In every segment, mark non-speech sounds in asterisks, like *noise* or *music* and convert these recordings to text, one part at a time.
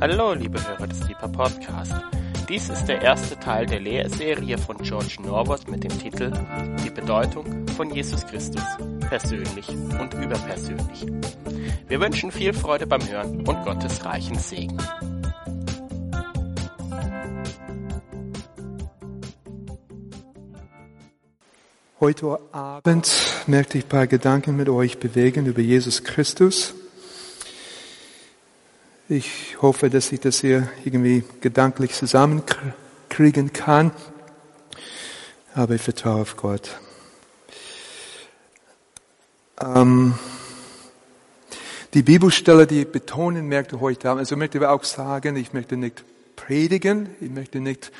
Hallo, liebe Hörer des Deeper Podcast. Dies ist der erste Teil der Lehrserie von George Norwood mit dem Titel Die Bedeutung von Jesus Christus, persönlich und überpersönlich. Wir wünschen viel Freude beim Hören und Gottes reichen Segen. Heute Abend möchte ich ein paar Gedanken mit euch bewegen über Jesus Christus. Ich hoffe, dass ich das hier irgendwie gedanklich zusammenkriegen kann. Aber ich vertraue auf Gott. Ähm, die Bibelstelle, die ich betonen möchte heute Abend, also ich möchte auch sagen, ich möchte nicht predigen, ich möchte nicht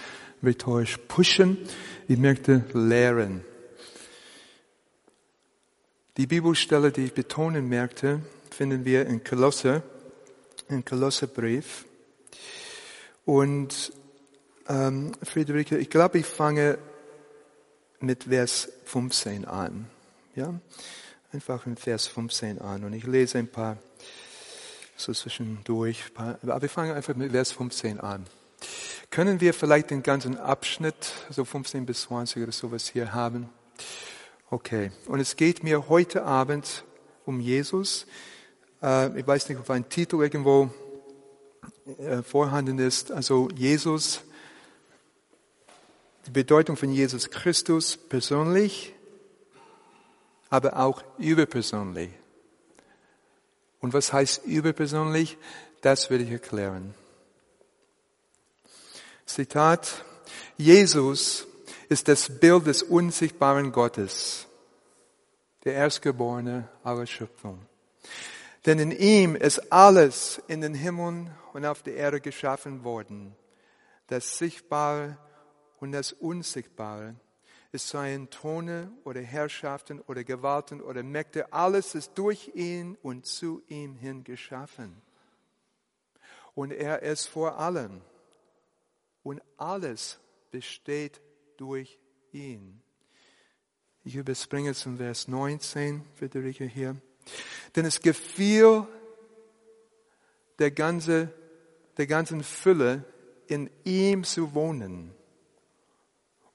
rhetorisch pushen, ich möchte lehren. Die Bibelstelle, die ich betonen merkte, finden wir in Kolosse, im Kolosserbrief. Und ähm, Friederike, ich glaube, ich fange mit Vers 15 an. Ja, einfach in Vers 15 an. Und ich lese ein paar so zwischendurch. Aber wir fangen einfach mit Vers 15 an. Können wir vielleicht den ganzen Abschnitt, so 15 bis 20 oder sowas hier haben? Okay. Und es geht mir heute Abend um Jesus. Äh, ich weiß nicht, ob ein Titel irgendwo äh, vorhanden ist. Also Jesus, die Bedeutung von Jesus Christus persönlich, aber auch überpersönlich. Und was heißt überpersönlich? Das werde ich erklären. Zitat, Jesus ist das Bild des unsichtbaren Gottes, der Erstgeborene aller Schöpfung. Denn in ihm ist alles in den Himmeln und auf der Erde geschaffen worden, das Sichtbare und das Unsichtbare. Es seien Throne oder Herrschaften oder Gewalten oder Mächte, alles ist durch ihn und zu ihm hin geschaffen. Und er ist vor allem. Und alles besteht durch ihn. Ich überspringe zum Vers 19, Friederike hier. Denn es gefiel der ganze, der ganzen Fülle in ihm zu wohnen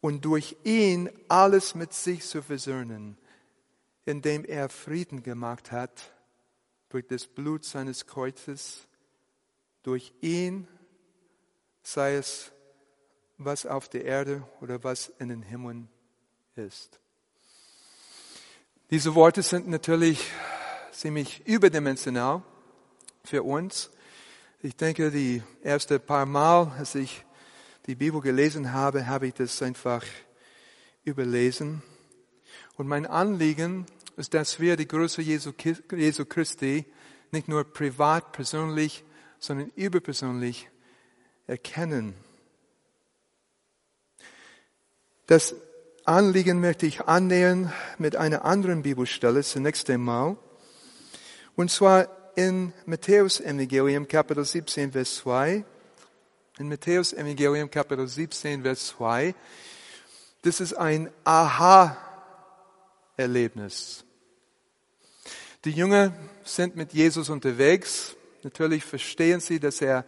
und durch ihn alles mit sich zu versöhnen, indem er Frieden gemacht hat durch das Blut seines Kreuzes. Durch ihn sei es was auf der Erde oder was in den Himmeln ist. Diese Worte sind natürlich ziemlich überdimensional für uns. Ich denke, die erste paar Mal, als ich die Bibel gelesen habe, habe ich das einfach überlesen. Und mein Anliegen ist, dass wir die Größe Jesu, Christi nicht nur privat, persönlich, sondern überpersönlich erkennen das Anliegen möchte ich annähern mit einer anderen Bibelstelle zunächst einmal. Und zwar in Matthäus Evangelium Kapitel 17, Vers 2. In Matthäus Evangelium Kapitel 17, Vers 2. Das ist ein Aha-Erlebnis. Die Jünger sind mit Jesus unterwegs. Natürlich verstehen sie, dass er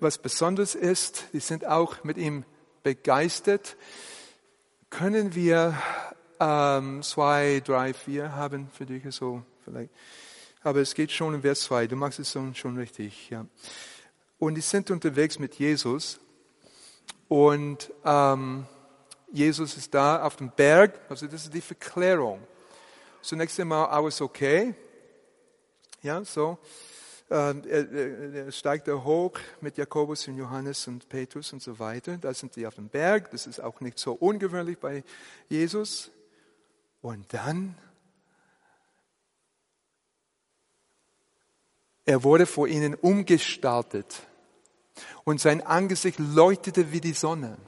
was Besonderes ist. Die sind auch mit ihm begeistert. Können wir ähm, zwei, drei, vier haben für dich so vielleicht? Aber es geht schon in Vers 2. Du machst es schon richtig, ja. Und die sind unterwegs mit Jesus und ähm, Jesus ist da auf dem Berg. Also das ist die Verklärung. Zunächst einmal alles okay. Ja, so. Ähm, er, er steigt er hoch mit Jakobus und Johannes und Petrus und so weiter. Da sind sie auf dem Berg. Das ist auch nicht so ungewöhnlich bei Jesus. Und dann, er wurde vor ihnen umgestaltet und sein Angesicht leuchtete wie die Sonne.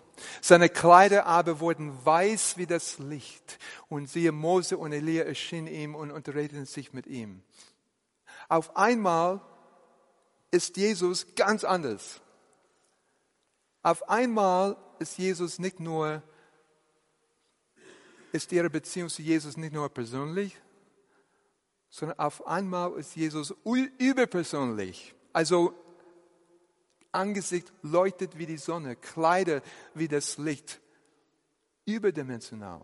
Seine Kleider aber wurden weiß wie das Licht. Und siehe, Mose und Elia erschienen ihm und unterredeten sich mit ihm. Auf einmal ist Jesus ganz anders. Auf einmal ist Jesus nicht nur, ist ihre Beziehung zu Jesus nicht nur persönlich, sondern auf einmal ist Jesus überpersönlich. Also Angesicht leuchtet wie die Sonne, Kleider wie das Licht. Überdimensional.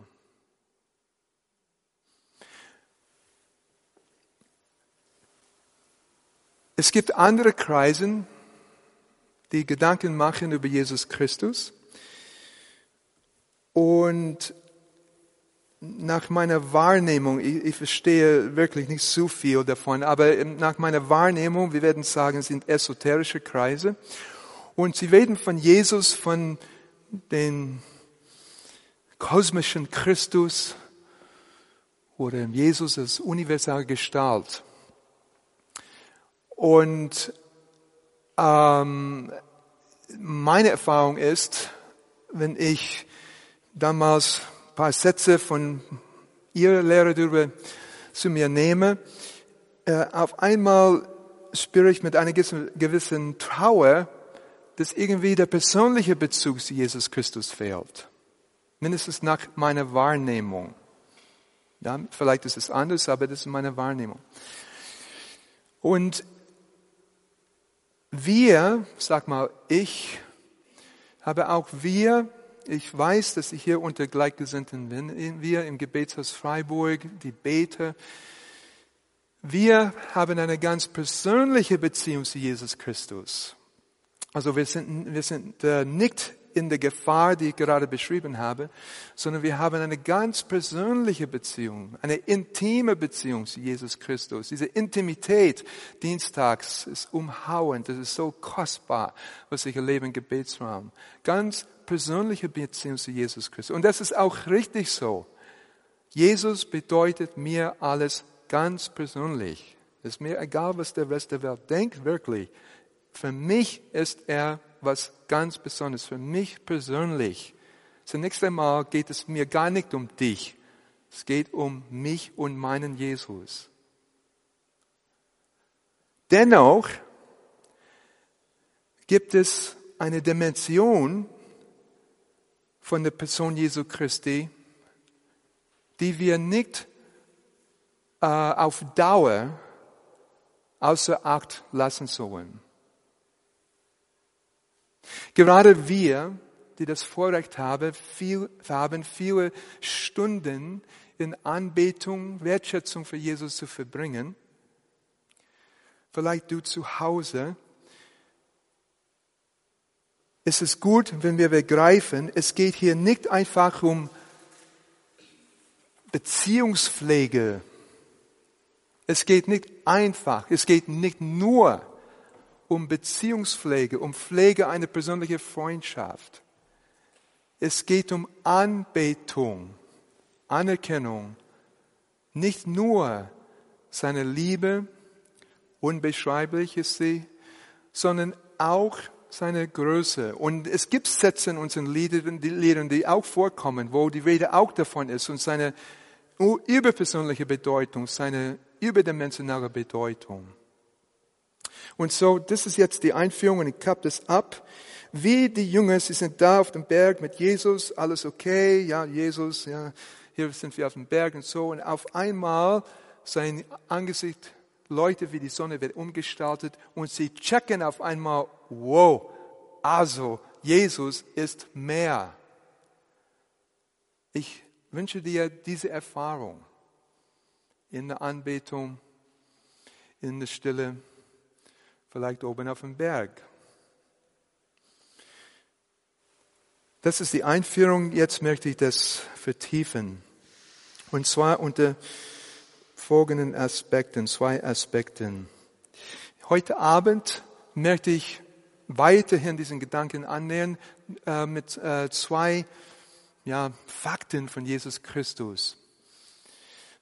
Es gibt andere Kreisen, die Gedanken machen über Jesus Christus. Und nach meiner Wahrnehmung, ich, ich, verstehe wirklich nicht so viel davon, aber nach meiner Wahrnehmung, wir werden sagen, sind esoterische Kreise. Und sie reden von Jesus, von den kosmischen Christus oder Jesus als universale Gestalt. Und ähm, meine Erfahrung ist, wenn ich damals paar Sätze von Ihrer Lehre darüber zu mir nehme, äh, auf einmal spüre ich mit einer gewissen Trauer, dass irgendwie der persönliche Bezug zu Jesus Christus fehlt. Mindestens nach meiner Wahrnehmung. Ja, vielleicht ist es anders, aber das ist meine Wahrnehmung. Und wir, sag mal ich, habe auch wir ich weiß, dass ich hier unter Gleichgesinnten bin. Wir im Gebetshaus Freiburg, die Beter, wir haben eine ganz persönliche Beziehung zu Jesus Christus. Also wir sind, wir sind äh, nicht in der Gefahr, die ich gerade beschrieben habe, sondern wir haben eine ganz persönliche Beziehung, eine intime Beziehung zu Jesus Christus. Diese Intimität dienstags ist umhauend, das ist so kostbar, was ich erlebe im Gebetsraum. Ganz persönliche Beziehung zu Jesus Christus. Und das ist auch richtig so. Jesus bedeutet mir alles ganz persönlich. Es ist mir egal, was der Rest der Welt denkt, wirklich. Für mich ist er was ganz Besonderes, für mich persönlich. Zunächst einmal geht es mir gar nicht um dich. Es geht um mich und meinen Jesus. Dennoch gibt es eine Dimension von der Person Jesu Christi, die wir nicht äh, auf Dauer außer Acht lassen sollen. Gerade wir, die das Vorrecht haben, viel, haben viele Stunden in Anbetung, Wertschätzung für Jesus zu verbringen. Vielleicht du zu Hause. Es ist gut, wenn wir begreifen, es geht hier nicht einfach um Beziehungspflege. Es geht nicht einfach, es geht nicht nur um Beziehungspflege, um Pflege einer persönlichen Freundschaft. Es geht um Anbetung, Anerkennung, nicht nur seine Liebe, unbeschreiblich ist sie, sondern auch seine Größe. Und es gibt Sätze in unseren Liedern, die, auch vorkommen, wo die Rede auch davon ist und seine überpersönliche Bedeutung, seine überdimensionale Bedeutung. Und so, das ist jetzt die Einführung und ich kapp das ab. Wie die Jünger, sie sind da auf dem Berg mit Jesus, alles okay, ja, Jesus, ja, hier sind wir auf dem Berg und so. Und auf einmal sein Angesicht leuchtet wie die Sonne, wird umgestaltet und sie checken auf einmal, wow, also Jesus ist mehr. Ich wünsche dir diese Erfahrung in der Anbetung, in der Stille vielleicht oben auf dem Berg. Das ist die Einführung. Jetzt möchte ich das vertiefen. Und zwar unter folgenden Aspekten, zwei Aspekten. Heute Abend möchte ich weiterhin diesen Gedanken annähern äh, mit äh, zwei ja, Fakten von Jesus Christus.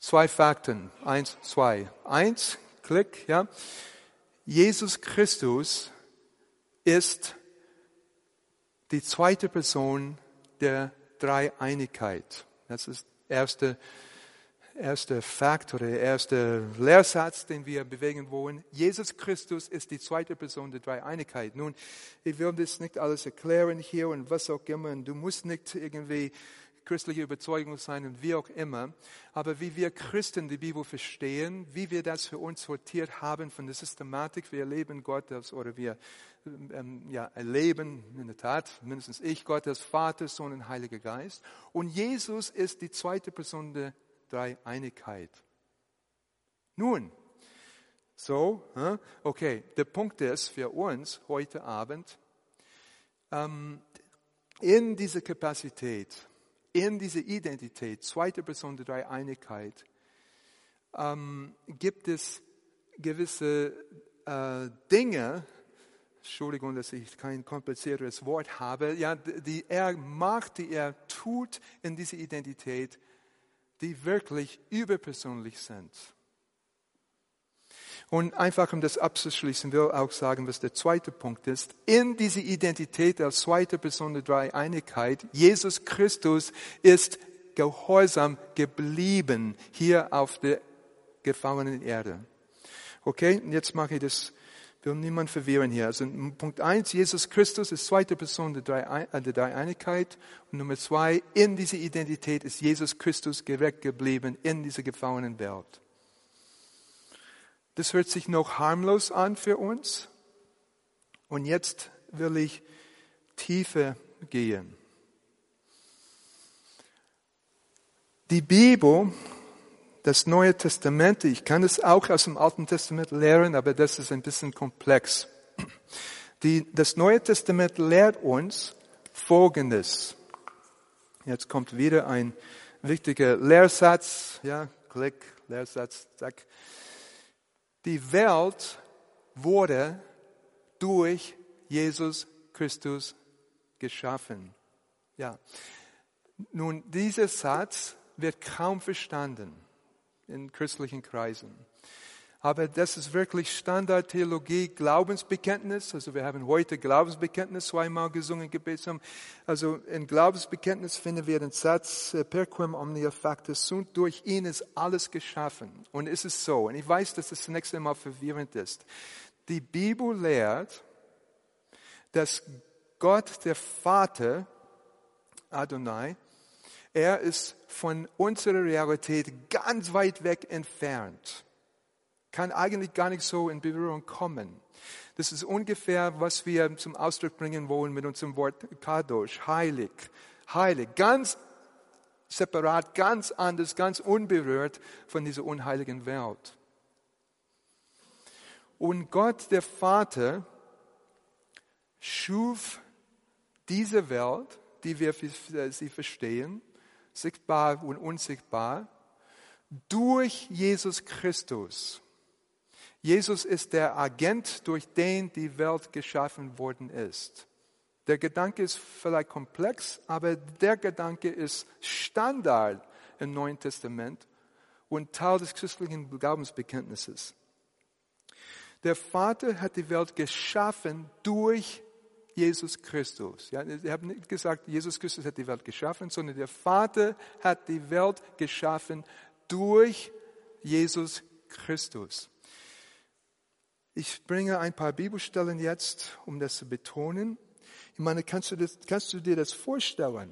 Zwei Fakten. Eins, zwei. Eins, Klick, ja. Jesus Christus ist die zweite Person der Dreieinigkeit. Das ist erste, erste Fakt oder der erste Lehrsatz, den wir bewegen wollen. Jesus Christus ist die zweite Person der Dreieinigkeit. Nun, ich will das nicht alles erklären hier und was auch immer. Und du musst nicht irgendwie christliche Überzeugung sein und wie auch immer. Aber wie wir Christen die Bibel verstehen, wie wir das für uns sortiert haben von der Systematik, wir erleben Gott als, oder wir ähm, ja, erleben in der Tat, mindestens ich, Gott als Vater, Sohn und Heiliger Geist. Und Jesus ist die zweite Person der Dreieinigkeit. Nun, so, okay, der Punkt ist für uns heute Abend, ähm, in dieser Kapazität, in dieser Identität, zweite Person der Dreieinigkeit, ähm, gibt es gewisse äh, Dinge, Entschuldigung, dass ich kein komplizierteres Wort habe, ja, die er macht, die er tut in dieser Identität, die wirklich überpersönlich sind. Und einfach um das abzuschließen, will auch sagen, was der zweite Punkt ist. In diese Identität als zweite Person der Dreieinigkeit, Jesus Christus ist gehorsam geblieben hier auf der gefallenen Erde. Okay, jetzt mache ich das, will niemand verwirren hier. Also Punkt eins, Jesus Christus ist zweite Person äh, der Dreieinigkeit. Und Nummer zwei, in dieser Identität ist Jesus Christus gerecht geblieben in dieser gefallenen Welt. Das hört sich noch harmlos an für uns. Und jetzt will ich tiefer gehen. Die Bibel, das Neue Testament, ich kann es auch aus dem Alten Testament lehren, aber das ist ein bisschen komplex. Die, das Neue Testament lehrt uns Folgendes. Jetzt kommt wieder ein wichtiger Lehrsatz, ja, Klick, Lehrsatz, zack. Die Welt wurde durch Jesus Christus geschaffen. Ja. Nun, dieser Satz wird kaum verstanden in christlichen Kreisen. Aber das ist wirklich Standardtheologie, Glaubensbekenntnis. Also wir haben heute Glaubensbekenntnis zweimal gesungen, Gebetsam. Also in Glaubensbekenntnis finden wir den Satz, äh, per quem omnia factus sunt, durch ihn ist alles geschaffen. Und es ist so, und ich weiß, dass das zunächst einmal verwirrend ist. Die Bibel lehrt, dass Gott, der Vater, Adonai, er ist von unserer Realität ganz weit weg entfernt kann eigentlich gar nicht so in Berührung kommen. Das ist ungefähr, was wir zum Ausdruck bringen wollen mit unserem Wort Kadosh, heilig, heilig, ganz separat, ganz anders, ganz unberührt von dieser unheiligen Welt. Und Gott, der Vater, schuf diese Welt, die wir sie verstehen, sichtbar und unsichtbar, durch Jesus Christus. Jesus ist der Agent, durch den die Welt geschaffen worden ist. Der Gedanke ist vielleicht komplex, aber der Gedanke ist Standard im Neuen Testament und Teil des christlichen Glaubensbekenntnisses. Der Vater hat die Welt geschaffen durch Jesus Christus. Ja, ich habe nicht gesagt, Jesus Christus hat die Welt geschaffen, sondern der Vater hat die Welt geschaffen durch Jesus Christus. Ich bringe ein paar Bibelstellen jetzt, um das zu betonen. Ich meine, kannst du, das, kannst du dir das vorstellen?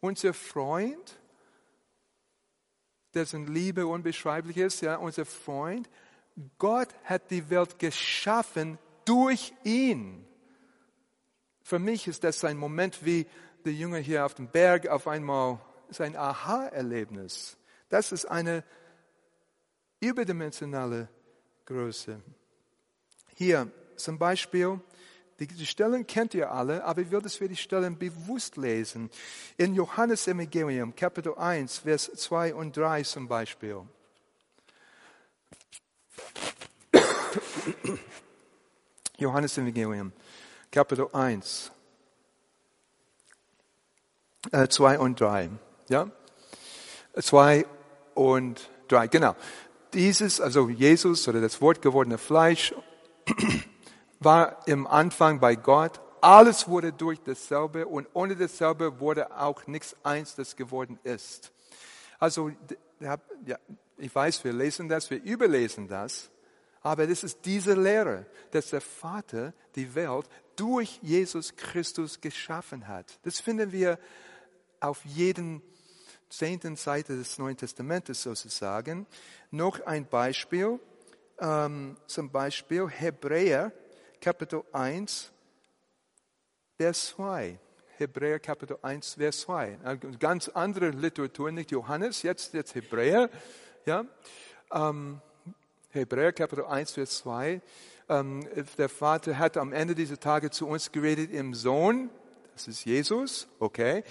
Unser Freund, dessen Liebe unbeschreiblich ist, ja, unser Freund, Gott hat die Welt geschaffen durch ihn. Für mich ist das ein Moment wie der Junge hier auf dem Berg auf einmal sein Aha-Erlebnis. Das ist eine überdimensionale Größe. Hier zum Beispiel, die Stellen kennt ihr alle, aber ich will, dass wir die Stellen bewusst lesen. In Johannes Evangelium, Kapitel 1, Vers 2 und 3 zum Beispiel. *coughs* Johannes Evangelium, Kapitel 1, äh, 2 und 3. Ja? 2 und 3, genau. Dieses, also Jesus oder das Wort gewordene Fleisch *clears throat* war im Anfang bei Gott. Alles wurde durch dasselbe und ohne dasselbe wurde auch nichts eins, das geworden ist. Also, ja, ich weiß, wir lesen das, wir überlesen das, aber das ist diese Lehre, dass der Vater die Welt durch Jesus Christus geschaffen hat. Das finden wir auf jeden zehnten Seite des Neuen Testamentes sozusagen. Noch ein Beispiel, ähm, zum Beispiel Hebräer Kapitel 1, Vers 2. Hebräer Kapitel 1, Vers 2. Eine ganz andere Literatur, nicht Johannes, jetzt, jetzt Hebräer. Ja? Ähm, Hebräer Kapitel 1, Vers 2. Ähm, der Vater hat am Ende dieser Tage zu uns geredet im Sohn, das ist Jesus, okay,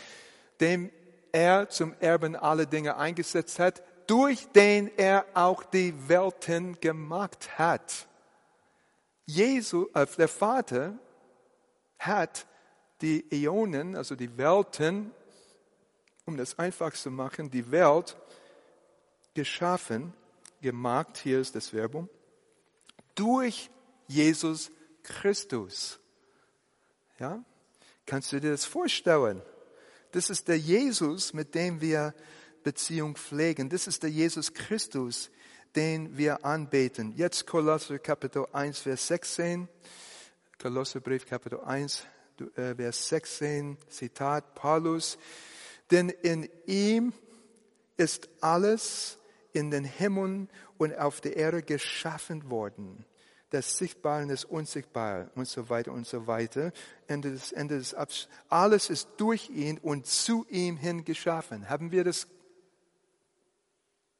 dem er zum Erben alle Dinge eingesetzt hat, durch den er auch die Welten gemacht hat. Jesus, äh, der Vater hat die Äonen, also die Welten, um das einfach zu machen, die Welt geschaffen, gemacht, hier ist das Verbum, durch Jesus Christus. Ja? Kannst du dir das vorstellen? Das ist der Jesus, mit dem wir Beziehung pflegen. Das ist der Jesus Christus, den wir anbeten. Jetzt Kolosser Kapitel 1, Vers 16. Kolosserbrief Kapitel 1, äh, Vers 16, Zitat Paulus. Denn in ihm ist alles in den Himmeln und auf der Erde geschaffen worden. Das Sichtbare und das Unsichtbare und so weiter und so weiter. Ende des, Ende des Abs Alles ist durch ihn und zu ihm hin geschaffen. Haben wir das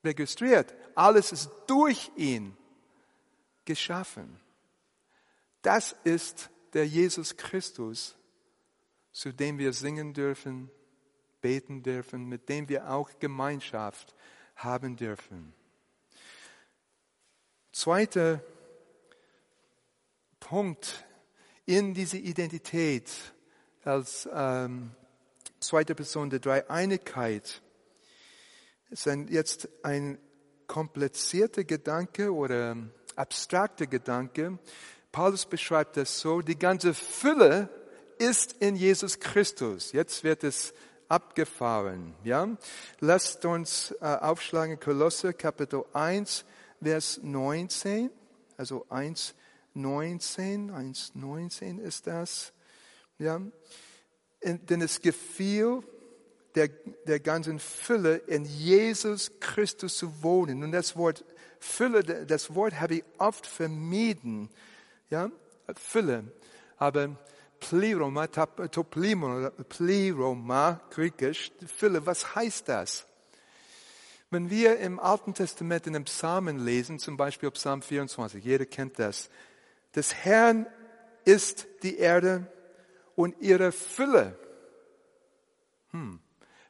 registriert? Alles ist durch ihn geschaffen. Das ist der Jesus Christus, zu dem wir singen dürfen, beten dürfen, mit dem wir auch Gemeinschaft haben dürfen. Zweiter Punkt in diese Identität als ähm, zweite Person der Dreieinigkeit ist ein, jetzt ein komplizierter Gedanke oder abstrakter Gedanke. Paulus beschreibt das so, die ganze Fülle ist in Jesus Christus. Jetzt wird es abgefahren. Ja? Lasst uns äh, aufschlagen Kolosse Kapitel 1, Vers 19. Also 1, 19, 1, 19 ist das. Ja? Denn es gefiel der, der ganzen Fülle in Jesus Christus zu wohnen. Und das Wort Fülle, das Wort habe ich oft vermieden. Ja? Fülle. Aber Pleroma, Toplimon, Pleroma, griechisch, Fülle, was heißt das? Wenn wir im Alten Testament in den Psalmen lesen, zum Beispiel Psalm 24, jeder kennt das, des Herrn ist die Erde und ihre Fülle. Hm.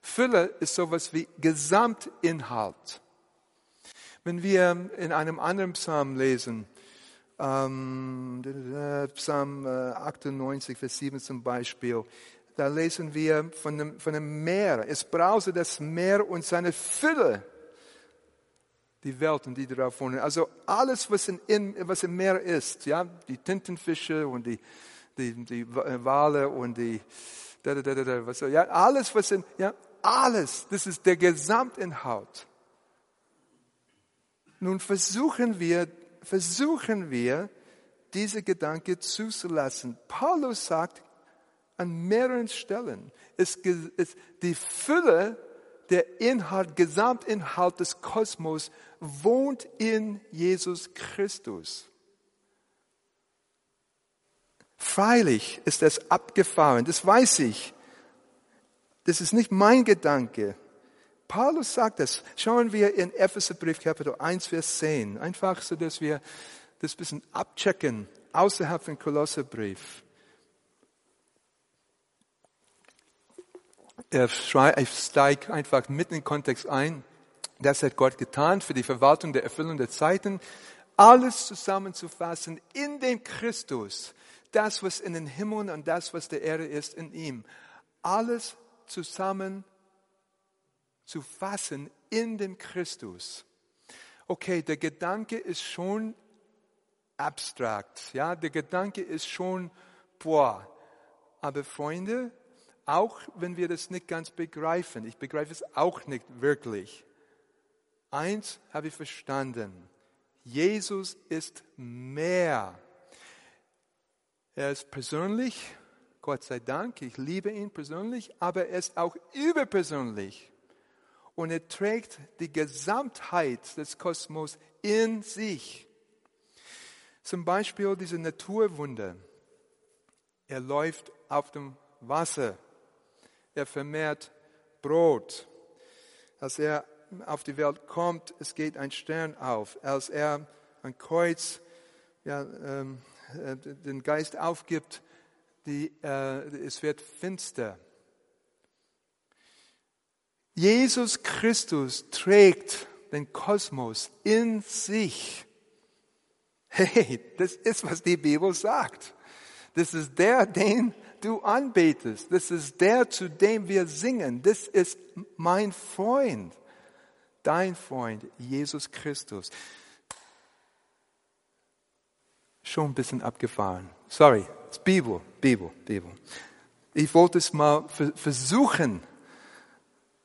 Fülle ist sowas wie Gesamtinhalt. Wenn wir in einem anderen Psalm lesen, ähm, Psalm 98, äh, Vers 7 zum Beispiel, da lesen wir von dem, von dem Meer. Es brause das Meer und seine Fülle, die Welt und die darauf wohnen. Also alles, was, in, was im Meer ist, ja, die Tintenfische und die, die, die Wale und die, da, da, da, da, was, ja, alles, was in, ja, alles, das ist der Gesamtinhalt. Nun versuchen wir versuchen wir, diese Gedanke zuzulassen. Paulus sagt an mehreren Stellen, es, es, die Fülle der Inhalt, Gesamtinhalt des Kosmos wohnt in Jesus Christus. Freilich ist es abgefahren, das weiß ich. Das ist nicht mein Gedanke. Paulus sagt das. Schauen wir in Epheserbrief Kapitel 1, Vers 10. Einfach so, dass wir das bisschen abchecken außerhalb von Kolosserbrief. Er steigt einfach mitten in den Kontext ein. Das hat Gott getan für die Verwaltung der Erfüllung der Zeiten. Alles zusammenzufassen in dem Christus. Das, was in den Himmeln und das, was der Erde ist, in ihm. Alles zusammen zu fassen in dem Christus. Okay, der Gedanke ist schon abstrakt, ja, der Gedanke ist schon, boah, aber Freunde, auch wenn wir das nicht ganz begreifen, ich begreife es auch nicht wirklich, eins habe ich verstanden, Jesus ist mehr. Er ist persönlich, Gott sei Dank, ich liebe ihn persönlich, aber er ist auch überpersönlich. Und er trägt die Gesamtheit des Kosmos in sich. Zum Beispiel diese Naturwunder. Er läuft auf dem Wasser. Er vermehrt Brot. Als er auf die Welt kommt, es geht ein Stern auf. Als er ein Kreuz ja, ähm, äh, den Geist aufgibt, die, äh, es wird finster. Jesus Christus trägt den Kosmos in sich. Hey, das ist, was die Bibel sagt. Das ist der, den du anbetest. Das ist der, zu dem wir singen. Das ist mein Freund, dein Freund, Jesus Christus. Schon ein bisschen abgefahren. Sorry, es ist Bibel, Bibel, Bibel. Ich wollte es mal versuchen,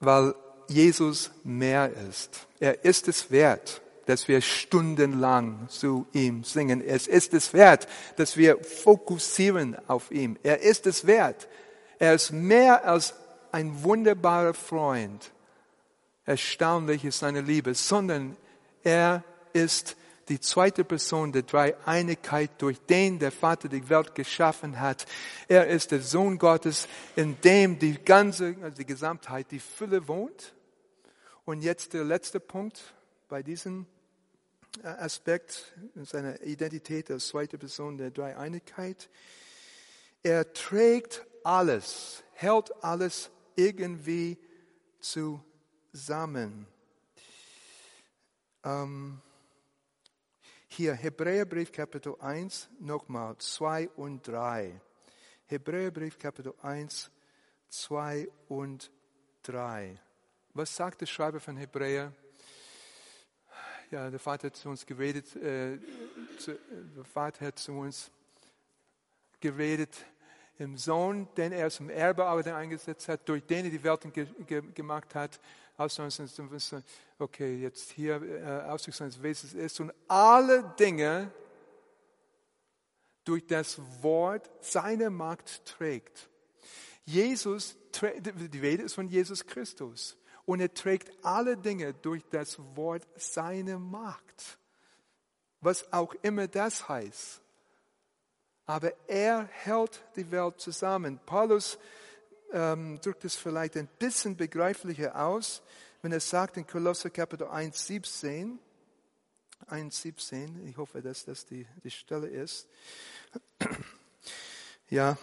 weil Jesus mehr ist. Er ist es wert dass wir stundenlang zu ihm singen. Es ist es wert, dass wir fokussieren auf ihn. Er ist es wert. Er ist mehr als ein wunderbarer Freund. Erstaunlich ist seine Liebe, sondern er ist die zweite Person der Dreieinigkeit, durch den der Vater die Welt geschaffen hat. Er ist der Sohn Gottes, in dem die ganze, also die Gesamtheit, die Fülle wohnt. Und jetzt der letzte Punkt bei diesem Aspekt seiner Identität als zweite Person der Dreieinigkeit. Er trägt alles, hält alles irgendwie zusammen. Ähm, hier Hebräerbrief Kapitel 1, nochmal 2 und 3. Hebräerbrief Kapitel 1, 2 und 3. Was sagt der Schreiber von Hebräer? ja, der Vater hat zu uns geredet, äh, zu, der Vater hat zu uns geredet im Sohn, den er zum Erbe aber eingesetzt hat, durch den er die Welt ge ge gemacht hat, Ausdruck okay, jetzt hier äh, Ausdruck seines Wesens ist und alle Dinge durch das Wort seine Macht trägt. Jesus, die Rede ist von Jesus Christus und er trägt alle Dinge durch das Wort seine Macht. Was auch immer das heißt. Aber er hält die Welt zusammen. Paulus ähm, drückt es vielleicht ein bisschen begreiflicher aus, wenn er sagt in Kolosser Kapitel 1, 17, 1, 17, ich hoffe, dass das die, die Stelle ist. *clears throat* Ja,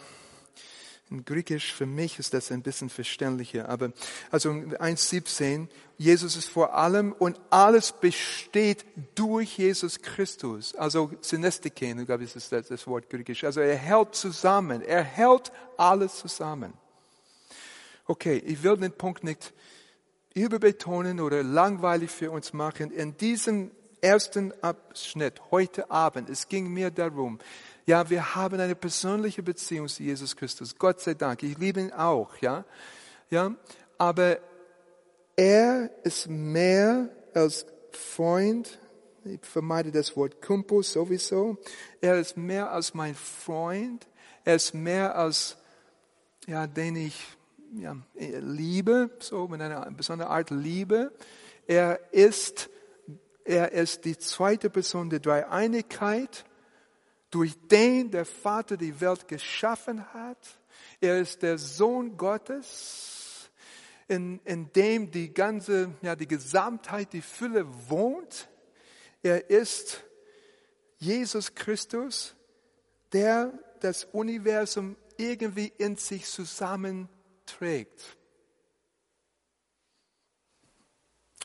in Griechisch für mich ist das ein bisschen verständlicher, aber also 1,17, Jesus ist vor allem und alles besteht durch Jesus Christus. Also Synestiken, glaube ich, ist das, das Wort Griechisch. Also er hält zusammen, er hält alles zusammen. Okay, ich will den Punkt nicht überbetonen oder langweilig für uns machen. In diesem ersten Abschnitt heute Abend, es ging mir darum, ja, wir haben eine persönliche Beziehung zu Jesus Christus. Gott sei Dank. Ich liebe ihn auch, ja. Ja, aber er ist mehr als Freund. Ich vermeide das Wort Kumpel sowieso. Er ist mehr als mein Freund. Er ist mehr als, ja, den ich, ja, liebe, so mit einer besonderen Art Liebe. Er ist, er ist die zweite Person der Dreieinigkeit durch den der Vater die Welt geschaffen hat. Er ist der Sohn Gottes, in, in dem die ganze, ja, die Gesamtheit, die Fülle wohnt. Er ist Jesus Christus, der das Universum irgendwie in sich zusammenträgt.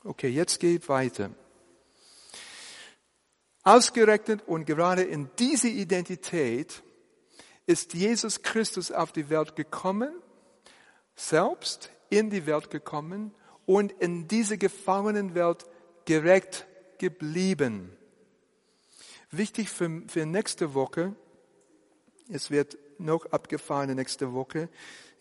Okay, jetzt geht weiter. Ausgerechnet und gerade in diese Identität ist Jesus Christus auf die Welt gekommen, selbst in die Welt gekommen und in diese gefangenen Welt gerecht geblieben. Wichtig für, für nächste Woche, es wird noch abgefahren nächste Woche,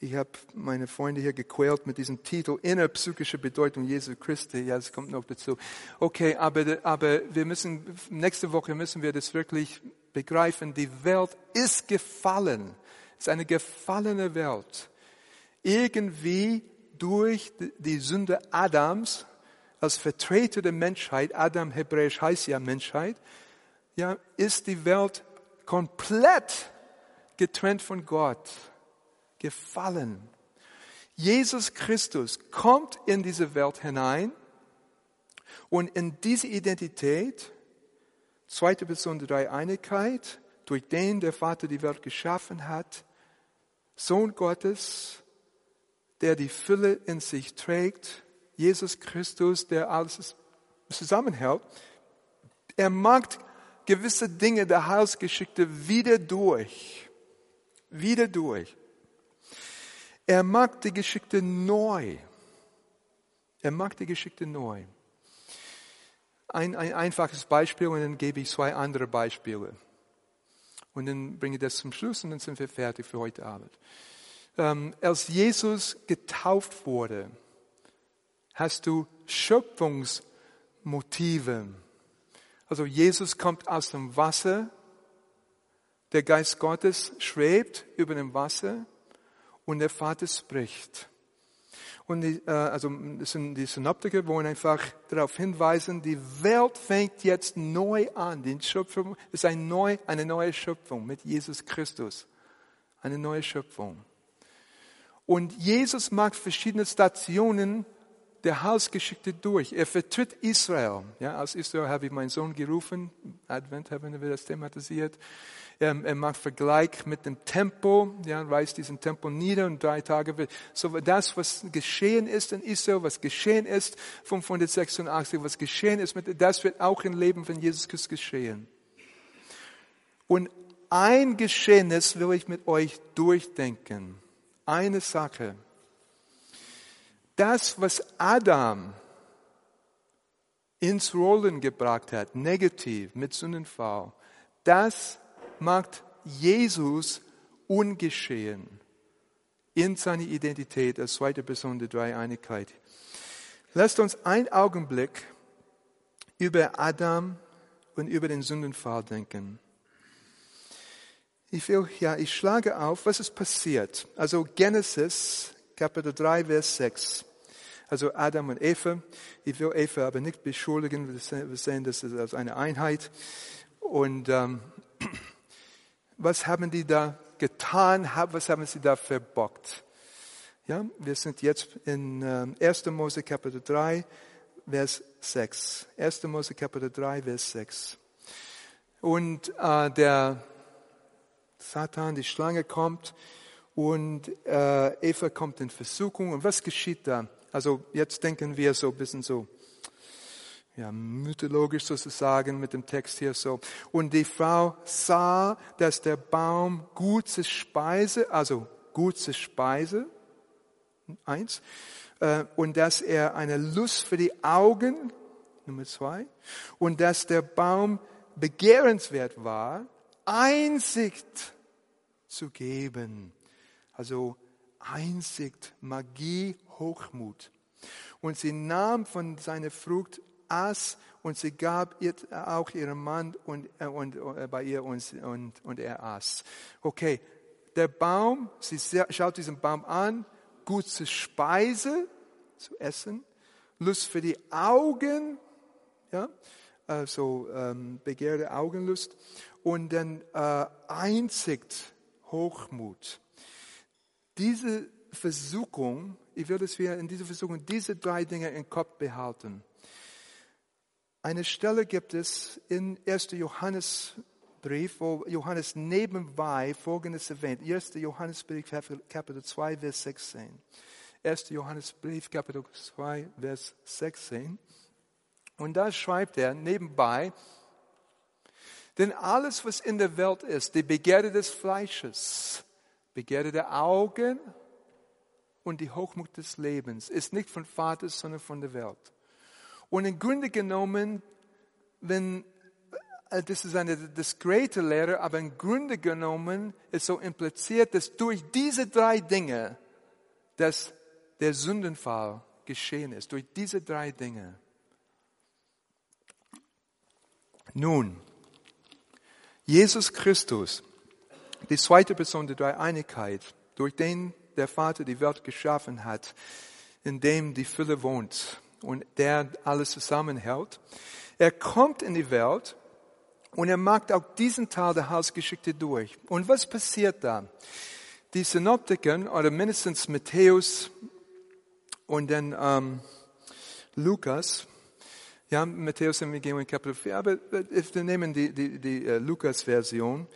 ich habe meine Freunde hier gequält mit diesem Titel Innerpsychische Bedeutung Jesu Christi. Ja, das kommt noch dazu. Okay, aber, aber wir müssen, nächste Woche müssen wir das wirklich begreifen. Die Welt ist gefallen. Es ist eine gefallene Welt. Irgendwie durch die Sünde Adams als Vertreter der Menschheit, Adam hebräisch heißt ja Menschheit, ja, ist die Welt komplett getrennt von Gott, gefallen. Jesus Christus kommt in diese Welt hinein und in diese Identität, zweite Person der Dreieinigkeit, durch den der Vater die Welt geschaffen hat, Sohn Gottes, der die Fülle in sich trägt, Jesus Christus, der alles zusammenhält, er macht gewisse Dinge der Heilsgeschichte wieder durch. Wieder durch. Er macht die Geschichte neu. Er macht die Geschichte neu. Ein, ein einfaches Beispiel und dann gebe ich zwei andere Beispiele. Und dann bringe ich das zum Schluss und dann sind wir fertig für heute Abend. Ähm, als Jesus getauft wurde, hast du Schöpfungsmotive. Also Jesus kommt aus dem Wasser, der Geist Gottes schwebt über dem Wasser und der Vater spricht. Und die, äh, also das sind die Synoptiker wollen einfach darauf hinweisen, die Welt fängt jetzt neu an. Die Schöpfung ist ein neu, eine neue Schöpfung mit Jesus Christus. Eine neue Schöpfung. Und Jesus macht verschiedene Stationen der Hausgeschichte durch. Er vertritt Israel. Ja, als Israel habe ich meinen Sohn gerufen. Advent haben wir das thematisiert. Er, er macht Vergleich mit dem Tempel. Ja, reißt diesen Tempel nieder und drei Tage wird, so das, was geschehen ist in Israel, was geschehen ist 586, was geschehen ist mit, das wird auch im Leben von Jesus Christus geschehen. Und ein Geschehnis will ich mit euch durchdenken. Eine Sache das, was Adam ins Rollen gebracht hat, negativ mit Sündenfall, das macht Jesus ungeschehen in seiner Identität als zweite Person der Dreieinigkeit. Lasst uns einen Augenblick über Adam und über den Sündenfall denken. Ich will, ja, ich schlage auf, was ist passiert. Also Genesis Kapitel 3, Vers 6. Also Adam und Eva. Ich will Eva aber nicht beschuldigen. Wir sehen das als eine Einheit. Und ähm, *clears throat* was haben die da getan? Was haben sie da verbockt? Ja, wir sind jetzt in äh, 1. Mose Kapitel 3, Vers 6. 1. Mose Kapitel 3, Vers 6. Und äh, der Satan, die Schlange kommt und äh, Eva kommt in Versuchung. Und was geschieht da? Also jetzt denken wir so ein bisschen so, ja, mythologisch sozusagen mit dem Text hier so. Und die Frau sah, dass der Baum gut zur Speise, also gut zur Speise, eins, äh, und dass er eine Lust für die Augen, Nummer zwei, und dass der Baum begehrenswert war, Einsicht zu geben. Also Einsicht, Magie, Hochmut. Und sie nahm von seiner Frucht aß und sie gab ihr auch ihrem Mann und, äh, und, und äh, bei ihr und, und, und er aß. Okay, der Baum, sie schaut diesen Baum an, gut zur Speise, zu essen, Lust für die Augen, ja, also ähm, begehrte Augenlust und dann äh, Einsicht, Hochmut. Diese Versuchung, ich will, dass wir in dieser Versuchung diese drei Dinge im Kopf behalten. Eine Stelle gibt es in 1. Johannesbrief, wo Johannes nebenbei Folgendes erwähnt. 1. Johannesbrief, Kapitel 2, Vers 16. 1. Johannesbrief, Kapitel 2, Vers 16. Und da schreibt er nebenbei, denn alles, was in der Welt ist, die Begehrte des Fleisches, Begehre der Augen und die Hochmut des Lebens ist nicht von Vater, sondern von der Welt. Und im Grunde genommen, wenn, äh, das ist eine diskrete Lehre, aber im Grunde genommen ist so impliziert, dass durch diese drei Dinge, dass der Sündenfall geschehen ist. Durch diese drei Dinge. Nun, Jesus Christus die zweite Person der Dreieinigkeit, durch den der Vater die Welt geschaffen hat, in dem die Fülle wohnt und der alles zusammenhält. Er kommt in die Welt und er macht auch diesen Teil der Hausgeschichte durch. Und was passiert da? Die Synoptiker, oder mindestens Matthäus und dann ähm, Lukas, ja, Matthäus Evangelium Kapitel 4, aber wir nehmen die, die, die uh, Lukas-Version.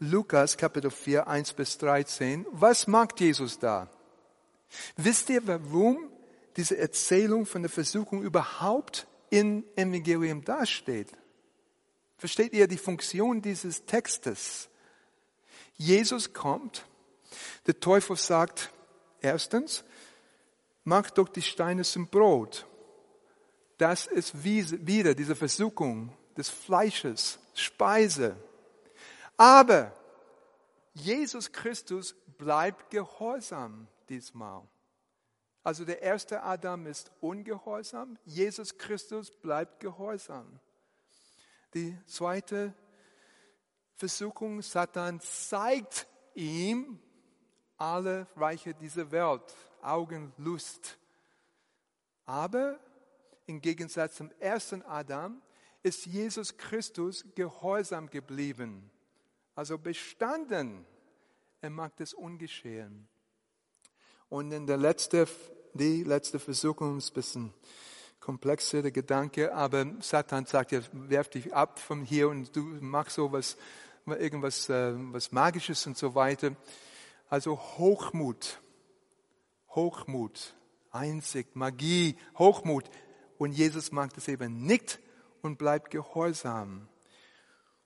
Lukas Kapitel 4, 1 bis 13. Was macht Jesus da? Wisst ihr, warum diese Erzählung von der Versuchung überhaupt in Evangelium dasteht? Versteht ihr die Funktion dieses Textes? Jesus kommt, der Teufel sagt, erstens, mach doch die Steine zum Brot. Das ist wieder diese Versuchung des Fleisches, Speise. Aber Jesus Christus bleibt gehorsam diesmal. Also der erste Adam ist ungehorsam, Jesus Christus bleibt gehorsam. Die zweite Versuchung, Satan zeigt ihm alle Reiche dieser Welt, Augenlust. Aber im Gegensatz zum ersten Adam ist Jesus Christus gehorsam geblieben, also bestanden. Er macht es ungeschehen. Und in der letzte, die letzte Versuchung ist ein bisschen komplexer, der Gedanke, aber Satan sagt ja, werf dich ab von hier und du machst so was, irgendwas äh, was Magisches und so weiter. Also Hochmut, Hochmut, Einsicht, Magie, Hochmut. Und Jesus mag das eben nicht und bleibt gehorsam.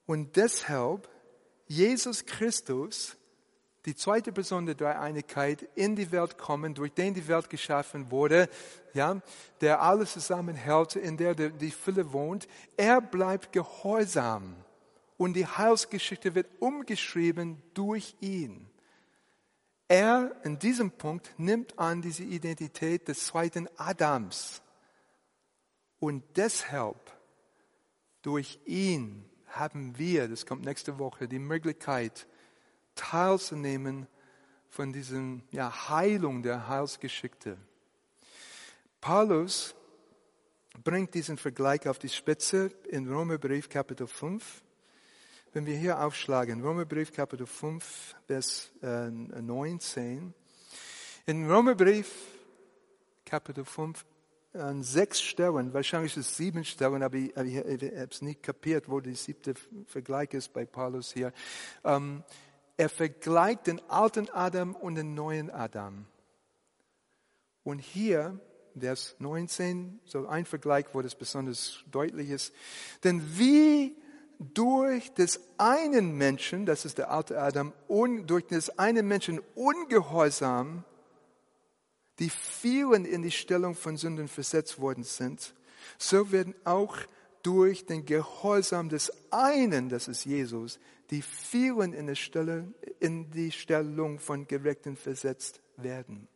Und deshalb, Jesus Christus die zweite Person der Dreieinigkeit in die Welt kommen, durch den die Welt geschaffen wurde, ja, der alles zusammenhält, in der die Fülle wohnt, er bleibt gehorsam. Und die Heilsgeschichte wird umgeschrieben durch ihn. Er in diesem Punkt nimmt an diese Identität des zweiten Adams. Und deshalb, durch ihn, haben wir, das kommt nächste Woche, die Möglichkeit, teilzunehmen von diesem ja, Heilung der Heilsgeschichte. Paulus bringt diesen Vergleich auf die Spitze in Römerbrief Kapitel 5. Wenn wir hier aufschlagen, Römerbrief Kapitel 5, Vers 19. Äh, in Römerbrief Kapitel 5 an sechs Stellen, wahrscheinlich ist es sieben Stellen, aber ich, ich, ich habe es nicht kapiert, wo der siebte Vergleich ist bei Paulus hier. Ähm, er vergleicht den alten Adam und den neuen Adam. Und hier, Vers 19, so ein Vergleich, wo das besonders deutlich ist. Denn wie durch des einen Menschen, das ist der alte Adam, und durch des einen Menschen ungehorsam, die vielen in die Stellung von Sünden versetzt worden sind, so werden auch durch den Gehorsam des einen, das ist Jesus, die vielen in, Stelle, in die Stellung von Gerechten versetzt werden.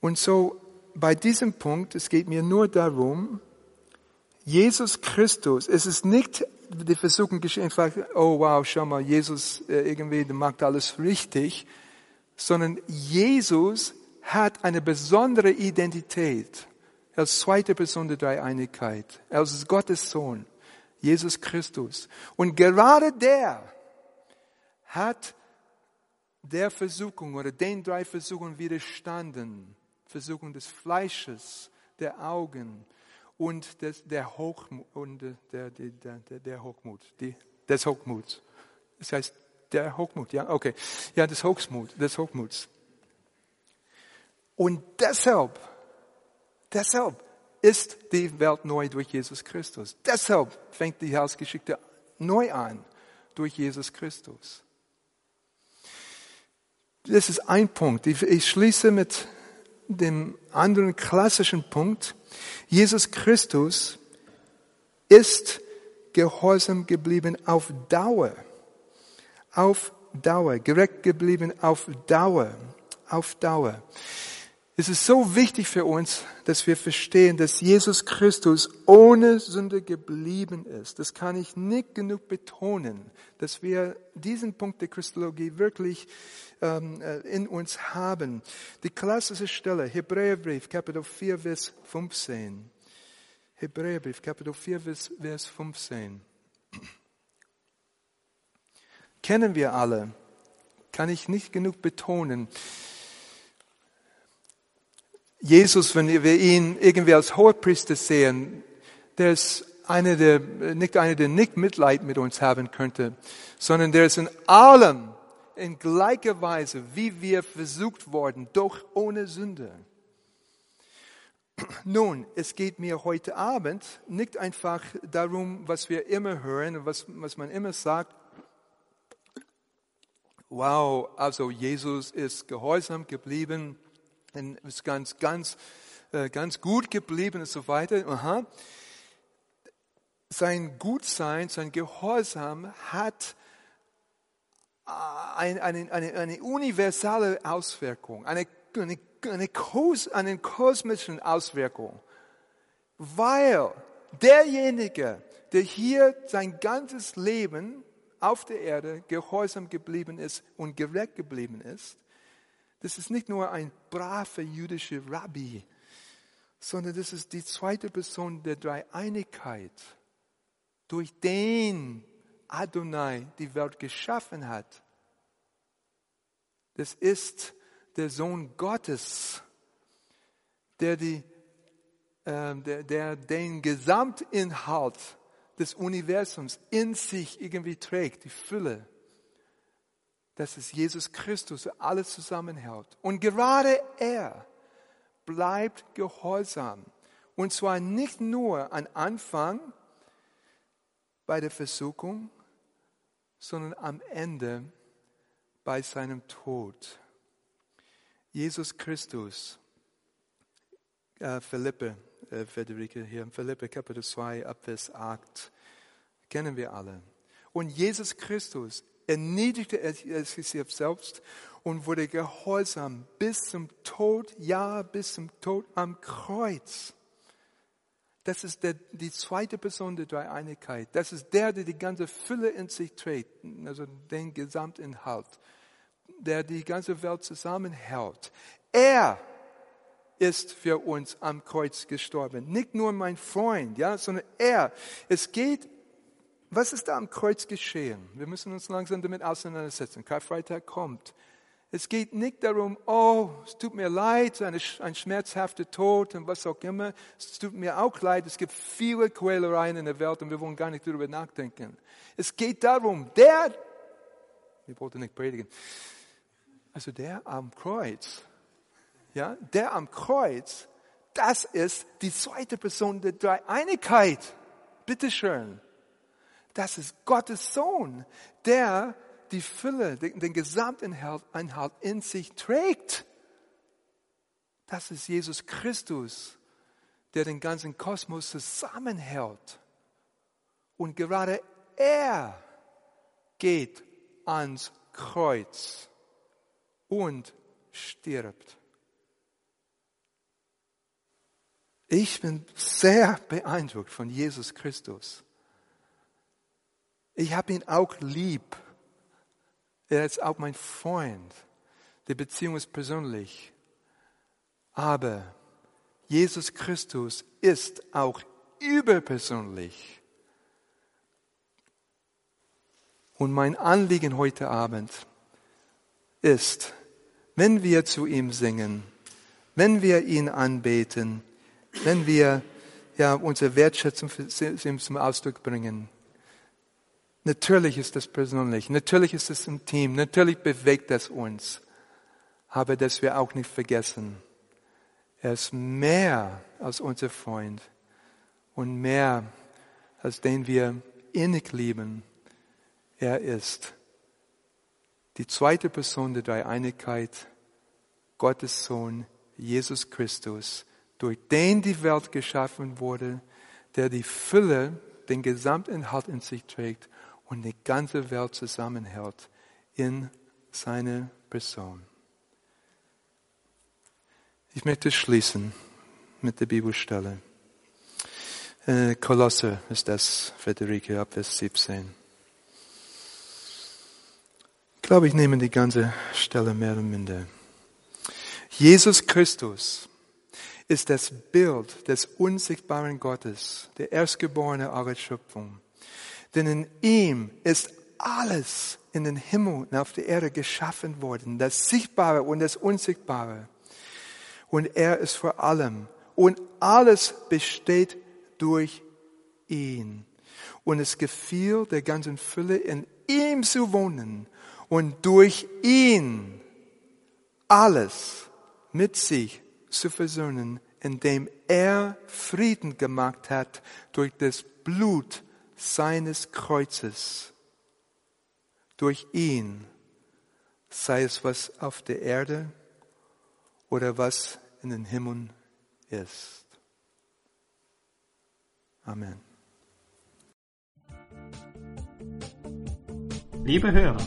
Und so bei diesem Punkt, es geht mir nur darum, Jesus Christus, es ist nicht die Versuchung geschehen, oh wow, schau mal, Jesus äh, irgendwie, der macht alles richtig, sondern Jesus hat eine besondere Identität als zweite Person der Dreieinigkeit. Er ist Gottes Sohn. Jesus Christus. Und gerade der hat der Versuchung oder den drei Versuchungen widerstanden. Versuchung des Fleisches, der Augen und des, der, Hochmut, und der, der, der, der Hochmut, die, des Hochmuts. Das heißt, der Hochmut, ja, okay. Ja, des Hochmut, des Hochmuts. Und deshalb, deshalb ist die Welt neu durch Jesus Christus. Deshalb fängt die Heilsgeschichte neu an durch Jesus Christus. Das ist ein Punkt. Ich schließe mit dem anderen klassischen Punkt. Jesus Christus ist gehorsam geblieben auf Dauer. Auf Dauer. Gerecht geblieben auf Dauer. Auf Dauer. Es ist so wichtig für uns, dass wir verstehen, dass Jesus Christus ohne Sünde geblieben ist. Das kann ich nicht genug betonen, dass wir diesen Punkt der Christologie wirklich ähm, äh, in uns haben. Die klassische Stelle, Hebräerbrief, Kapitel 4, Vers 15. Hebräerbrief, Kapitel 4, Vers 15. Kennen wir alle, kann ich nicht genug betonen. Jesus, wenn wir ihn irgendwie als Hohepriester sehen, der ist einer, der nicht einer, der nicht Mitleid mit uns haben könnte, sondern der ist in allem in gleicher Weise, wie wir versucht worden, doch ohne Sünde. Nun, es geht mir heute Abend nicht einfach darum, was wir immer hören, was, was man immer sagt. Wow, also Jesus ist gehorsam geblieben ist ganz, ganz, äh, ganz gut geblieben und so weiter. Aha. Sein Gutsein, sein Gehorsam hat äh, eine, eine, eine, eine universale Auswirkung, eine, eine, eine, Kos, eine kosmische Auswirkung, weil derjenige, der hier sein ganzes Leben auf der Erde gehorsam geblieben ist und gerecht geblieben ist, das ist nicht nur ein braver jüdischer Rabbi, sondern das ist die zweite Person der Dreieinigkeit, durch den Adonai die Welt geschaffen hat. Das ist der Sohn Gottes, der, die, äh, der, der den Gesamtinhalt des Universums in sich irgendwie trägt, die Fülle dass es Jesus Christus alles zusammenhält. Und gerade er bleibt gehorsam. Und zwar nicht nur am Anfang bei der Versuchung, sondern am Ende bei seinem Tod. Jesus Christus, äh, Philippe, äh, Friederike hier, Philippe Kapitel 2, Abvers 8, kennen wir alle. Und Jesus Christus erniedrigte er sich selbst und wurde gehorsam bis zum Tod, ja, bis zum Tod am Kreuz. Das ist der, die zweite Person der Dreieinigkeit. Das ist der, der die ganze Fülle in sich trägt, also den Gesamtinhalt, der die ganze Welt zusammenhält. Er ist für uns am Kreuz gestorben. Nicht nur mein Freund, ja, sondern er. Es geht was ist da am Kreuz geschehen? Wir müssen uns langsam damit auseinandersetzen. Karfreitag kommt. Es geht nicht darum, oh, es tut mir leid, eine, ein schmerzhafter Tod und was auch immer. Es tut mir auch leid, es gibt viele Quälereien in der Welt und wir wollen gar nicht darüber nachdenken. Es geht darum, der, ich wollte nicht predigen, also der am Kreuz, ja, der am Kreuz, das ist die zweite Person der Dreieinigkeit. Bitteschön. Das ist Gottes Sohn, der die Fülle, den, den Gesamtinhalt in sich trägt. Das ist Jesus Christus, der den ganzen Kosmos zusammenhält. Und gerade er geht ans Kreuz und stirbt. Ich bin sehr beeindruckt von Jesus Christus. Ich habe ihn auch lieb. Er ist auch mein Freund. Die Beziehung ist persönlich. Aber Jesus Christus ist auch überpersönlich. Und mein Anliegen heute Abend ist, wenn wir zu ihm singen, wenn wir ihn anbeten, wenn wir ja, unsere Wertschätzung für ihm zum Ausdruck bringen, Natürlich ist das persönlich, natürlich ist es intim, natürlich bewegt es uns. Aber dass wir auch nicht vergessen, er ist mehr als unser Freund und mehr als den wir innig lieben. Er ist die zweite Person der Dreieinigkeit, Gottes Sohn, Jesus Christus, durch den die Welt geschaffen wurde, der die Fülle, den Gesamtinhalt in sich trägt und die ganze Welt zusammenhält in seine Person. Ich möchte schließen mit der Bibelstelle. Äh, Kolosse ist das, Friederike, ab Vers 17. Ich glaube, ich nehme die ganze Stelle mehr oder minder. Jesus Christus ist das Bild des unsichtbaren Gottes, der Erstgeborene aller Schöpfung. Denn in ihm ist alles in den Himmel und auf der Erde geschaffen worden, das Sichtbare und das Unsichtbare. Und er ist vor allem. Und alles besteht durch ihn. Und es gefiel der ganzen Fülle, in ihm zu wohnen und durch ihn alles mit sich zu versöhnen, indem er Frieden gemacht hat durch das Blut seines Kreuzes. Durch ihn, sei es was auf der Erde oder was in den Himmeln ist. Amen. Liebe Hörer,